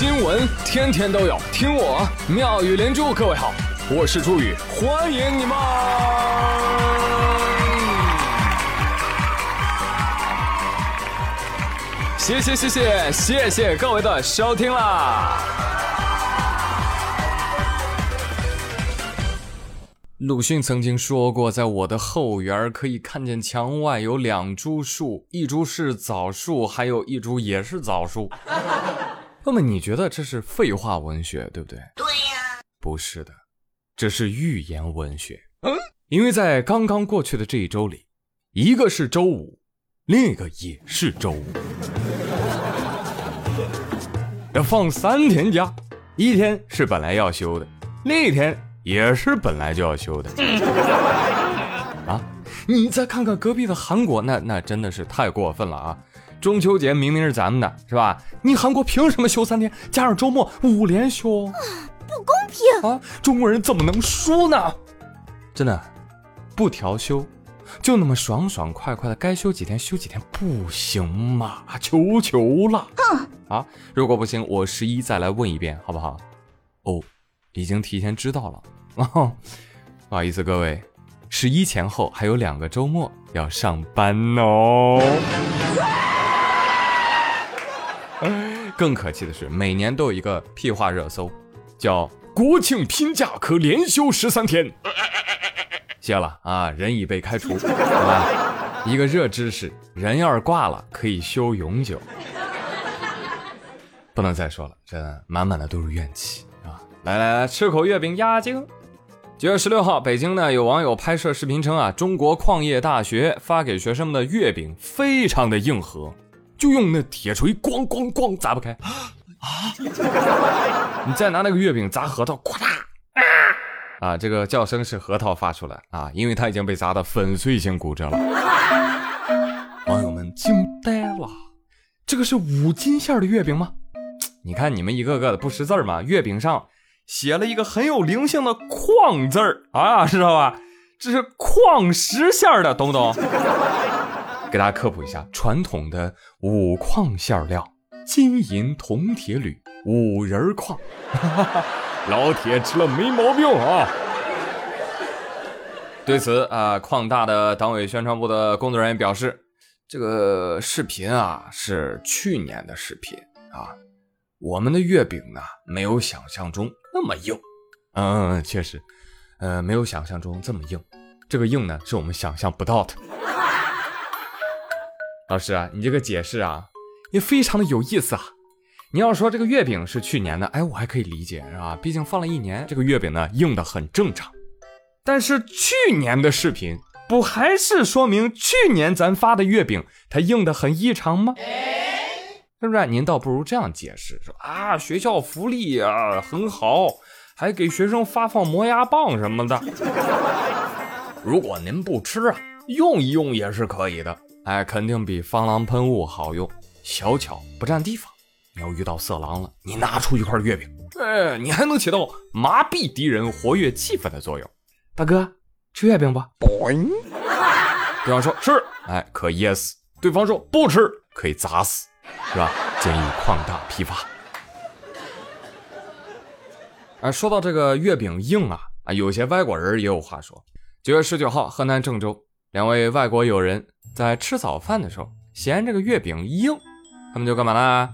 新闻天天都有，听我妙语连珠。各位好，我是朱宇，欢迎你们！谢谢谢谢谢谢各位的收听啦！鲁迅曾经说过，在我的后园可以看见墙外有两株树，一株是枣树，还有一株也是枣树。那么你觉得这是废话文学，对不对？对呀，不是的，这是寓言文学。嗯，因为在刚刚过去的这一周里，一个是周五，另一个也是周五，要放三天假，一天是本来要休的，另一天也是本来就要休的。啊，你再看看隔壁的韩国，那那真的是太过分了啊！中秋节明明是咱们的，是吧？你韩国凭什么休三天，加上周末五连休？啊不公平啊！中国人怎么能输呢？真的，不调休，就那么爽爽快快的，该休几天休几天，不行吗？求求了！哼！啊，如果不行，我十一再来问一遍，好不好？哦，已经提前知道了。哦，不好意思，各位，十一前后还有两个周末要上班哦。更可气的是，每年都有一个屁话热搜，叫“国庆拼假可连休十三天”。谢了啊，人已被开除，好吧？一个热知识，人要是挂了，可以休永久。不能再说了，这满满的都是怨气啊！来来来，吃口月饼压惊。九月十六号，北京呢有网友拍摄视频称啊，中国矿业大学发给学生们的月饼非常的硬核。就用那铁锤咣咣咣砸不开啊！你再拿那个月饼砸核桃，咵嗒啊！这个叫声是核桃发出来啊，因为它已经被砸得粉碎性骨折了。网友们惊呆了，这个是五金馅的月饼吗？你看你们一个个的不识字吗？月饼上写了一个很有灵性的“矿”字儿啊，知道吧？这是矿石馅的，懂不懂？给大家科普一下，传统的五矿馅料：金银铜铁铝五仁矿。老铁吃了没毛病啊！对此啊，矿大的党委宣传部的工作人员表示，这个视频啊是去年的视频啊，我们的月饼呢没有想象中那么硬。嗯，确实，呃，没有想象中这么硬。这个硬呢是我们想象不到的。老师啊，你这个解释啊，也非常的有意思啊。你要说这个月饼是去年的，哎，我还可以理解，是吧？毕竟放了一年，这个月饼呢硬的很正常。但是去年的视频，不还是说明去年咱发的月饼它硬的很异常吗？是不是？您倒不如这样解释，说啊，学校福利啊很好，还给学生发放磨牙棒什么的。如果您不吃啊，用一用也是可以的。哎，肯定比防狼喷雾好用，小巧不占地方。你要遇到色狼了，你拿出一块月饼，哎，你还能起到麻痹敌人、活跃气氛的作用。大哥，吃月饼不？对方说吃，哎，可噎死；对方说不吃，可以砸死，是吧？建议扩大批发。哎，说到这个月饼硬啊，啊，有些外国人也有话说。九月十九号，河南郑州。两位外国友人在吃早饭的时候，嫌这个月饼硬，他们就干嘛呢？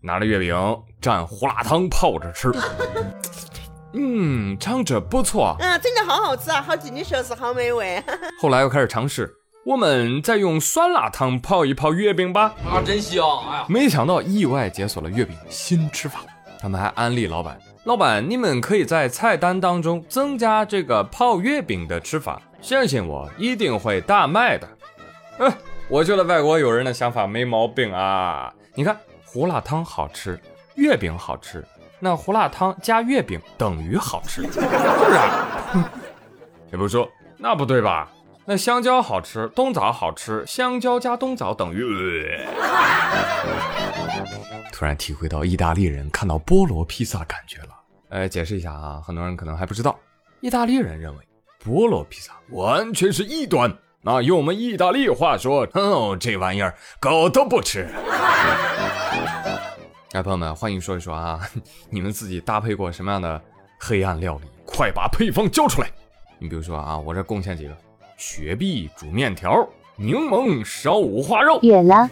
拿着月饼蘸胡辣汤泡着吃。嗯，尝着不错。嗯，真的好好吃啊，好几你说是好美味。后来又开始尝试，我们再用酸辣汤泡一泡月饼吧。啊，真香！哎呀，没想到意外解锁了月饼新吃法。他们还安利老板，老板你们可以在菜单当中增加这个泡月饼的吃法。相信我，一定会大卖的。嗯，我觉得外国友人的想法没毛病啊。你看，胡辣汤好吃，月饼好吃，那胡辣汤加月饼等于好吃，是不是？也不说，那不对吧？那香蕉好吃，冬枣好吃，香蕉加冬枣等于……突然体会到意大利人看到菠萝披萨感觉了。哎，解释一下啊，很多人可能还不知道，意大利人认为。菠萝披萨完全是异端，那用我们意大利话说，哦，这玩意儿狗都不吃。哎，朋友们，欢迎说一说啊，你们自己搭配过什么样的黑暗料理？快把配方交出来！你比如说啊，我这贡献几个：雪碧煮面条，柠檬烧五花肉。远了。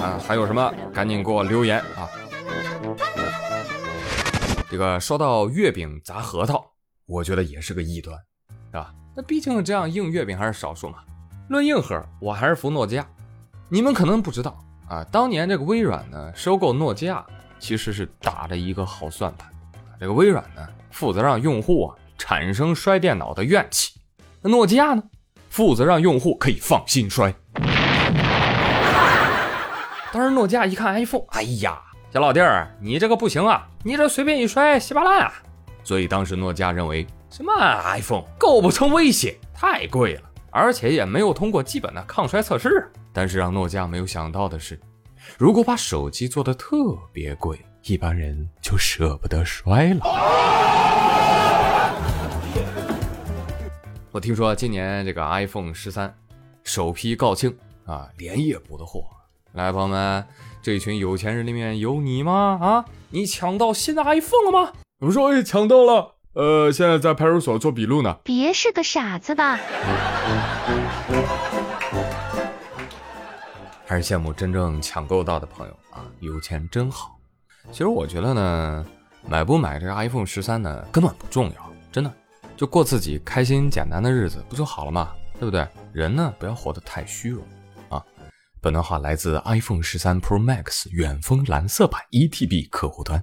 啊，还有什么？赶紧给我留言啊！这个说到月饼砸核桃，我觉得也是个异端，是吧？那毕竟这样硬月饼还是少数嘛。论硬核，我还是服诺基亚。你们可能不知道啊，当年这个微软呢收购诺基亚，其实是打着一个好算盘。这个微软呢负责让用户啊产生摔电脑的怨气，那诺基亚呢负责让用户可以放心摔。当时诺基亚一看 iPhone，哎呀，小老弟儿，你这个不行啊，你这随便一摔稀巴烂啊。所以当时诺基亚认为，什么 iPhone 构不成威胁，太贵了。而且也没有通过基本的抗摔测试。但是让诺基亚没有想到的是，如果把手机做的特别贵，一般人就舍不得摔了。我听说今年这个 iPhone 十三首批告罄啊，连夜补的货。来，朋友们，这群有钱人里面有你吗？啊，你抢到新的 iPhone 了吗？我说，哎，抢到了。呃，现在在派出所做笔录呢。别是个傻子吧？还是羡慕真正抢购到的朋友啊，有钱真好。其实我觉得呢，买不买这个 iPhone 十三呢，根本不重要，真的，就过自己开心简单的日子不就好了嘛，对不对？人呢，不要活得太虚荣啊。本段话来自 iPhone 十三 Pro Max 远峰蓝色版 eTB 客户端。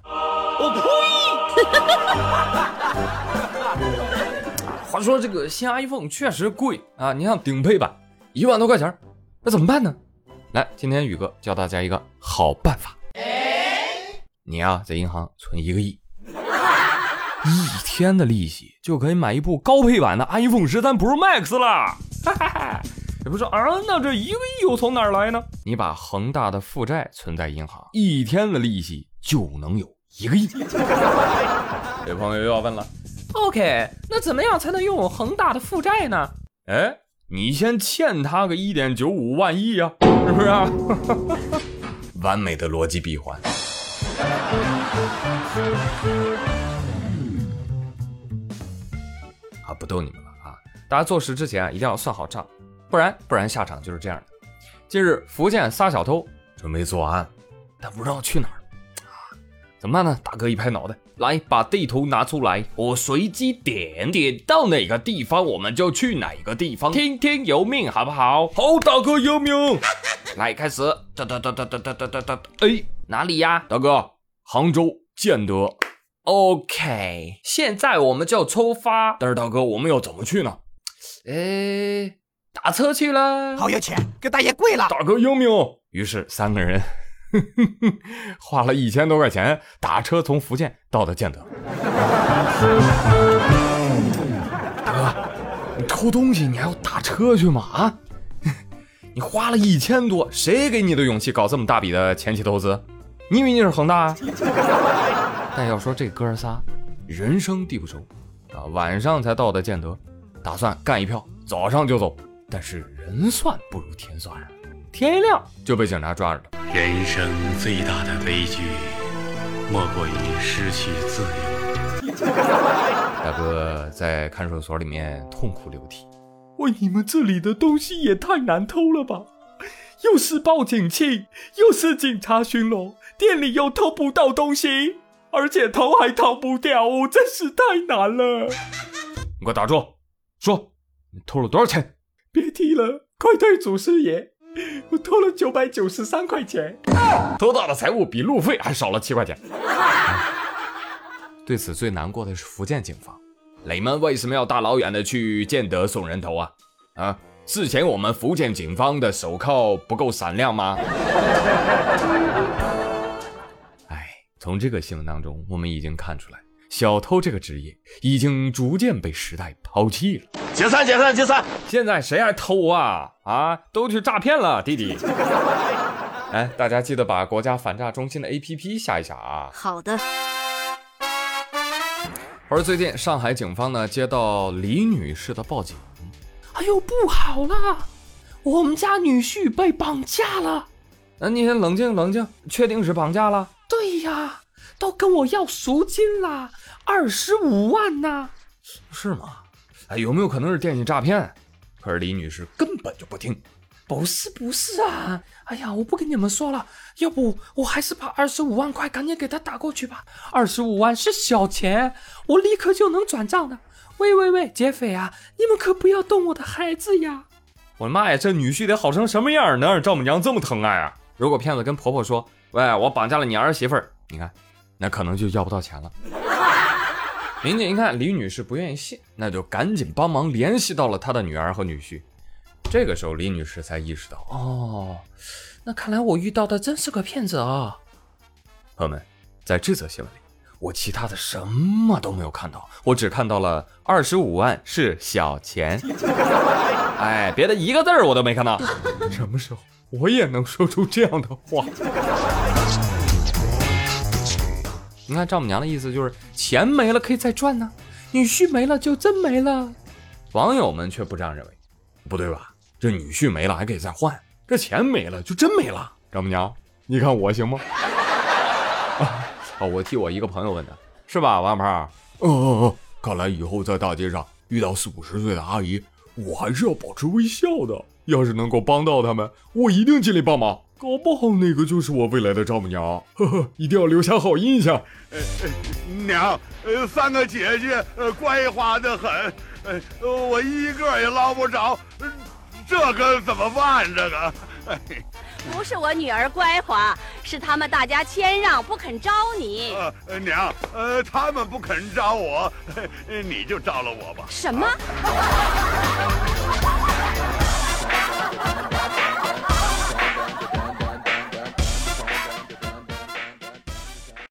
话说这个新 iPhone 确实贵啊！你像顶配版一万多块钱，那怎么办呢？来，今天宇哥教大家一个好办法。你呀，在银行存一个亿，一天的利息就可以买一部高配版的 iPhone 十三 Pro Max 了。哈哈哈！也不是啊，那这一个亿又从哪儿来呢？你把恒大的负债存在银行，一天的利息就能有一个亿。有朋友又要问了。OK，那怎么样才能拥有恒大的负债呢？哎，你先欠他个一点九五万亿呀，是不是啊？完美的逻辑闭环。啊，不逗你们了啊！大家做事之前啊，一定要算好账，不然不然下场就是这样的。近日，福建仨小偷准备作案，但不知道去哪儿啊。怎么办呢？大哥一拍脑袋，来把地图拿出来，我随机点点到哪个地方，我们就去哪个地方，听天由命，好不好？好，大哥有命。来，开始。哒哒哒哒哒哒哒哒哒。哎，哪里呀？大哥，杭州建德。OK，现在我们就出发。但是大哥，我们要怎么去呢？哎，打车去了。好有钱，给大爷跪了。大哥有命。于是三个人。花了一千多块钱打车从福建到的建德。大哥，你偷东西你还要打车去吗？啊，你花了一千多，谁给你的勇气搞这么大笔的前期投资？你以为你是恒大啊？但要说这哥仨人生地不熟啊，晚上才到的建德，打算干一票，早上就走。但是人算不如天算啊。天一亮就被警察抓着了。人生最大的悲剧，莫过于失去自由。大哥在看守所里面痛哭流涕。喂，你们这里的东西也太难偷了吧？又是报警器，又是警察巡逻，店里又偷不到东西，而且逃还逃不掉，真是太难了。你给我打住！说，你偷了多少钱？别提了，快对祖师爷！我偷了九百九十三块钱，偷到的财物比路费还少了七块钱。对此最难过的是福建警方，你们为什么要大老远的去建德送人头啊？啊，之前我们福建警方的手铐不够闪亮吗？哎，从这个新闻当中，我们已经看出来。小偷这个职业已经逐渐被时代抛弃了。解散，解散，解散！现在谁还偷啊？啊，都去诈骗了，弟弟。哎，大家记得把国家反诈中心的 APP 下一下啊。好的。而最近上海警方呢接到李女士的报警，哎呦，不好了，我们家女婿被绑架了。那你先冷静冷静，确定是绑架了？对呀，都跟我要赎金啦，二十五万呐！是吗？哎，有没有可能是电信诈骗？可是李女士根本就不听。不是不是啊！哎呀，我不跟你们说了，要不我还是把二十五万块赶紧给他打过去吧。二十五万是小钱，我立刻就能转账的。喂喂喂，劫匪啊，你们可不要动我的孩子呀！我的妈呀，这女婿得好成什么样，能让丈母娘这么疼爱啊？如果骗子跟婆婆说：“喂，我绑架了你儿媳妇儿”，你看，那可能就要不到钱了。民警一看李女士不愿意信，那就赶紧帮忙联系到了她的女儿和女婿。这个时候，李女士才意识到，哦，那看来我遇到的真是个骗子啊！朋友们，在这则新闻里，我其他的什么都没有看到，我只看到了二十五万是小钱。哎，别的一个字儿我都没看到。什么时候我也能说出这样的话？你看丈母娘的意思就是，钱没了可以再赚呢，女婿没了就真没了。网友们却不这样认为，不对吧？这女婿没了还可以再换，这钱没了就真没了。丈母娘，你看我行吗？哦，我替我一个朋友问的，是吧，王胖？哦哦哦，看来以后在大街上遇到四五十岁的阿姨，我还是要保持微笑的。要是能够帮到他们，我一定尽力帮忙。搞不好那个就是我未来的丈母娘，呵呵，一定要留下好印象。呃呃，娘，呃，三个姐姐，呃，乖滑的很，呃，我一个也捞不着，这可怎么办？这个，哎，不是我女儿乖滑，是他们大家谦让，不肯招你。呃，娘，呃，他们不肯招我，你就招了我吧。什么？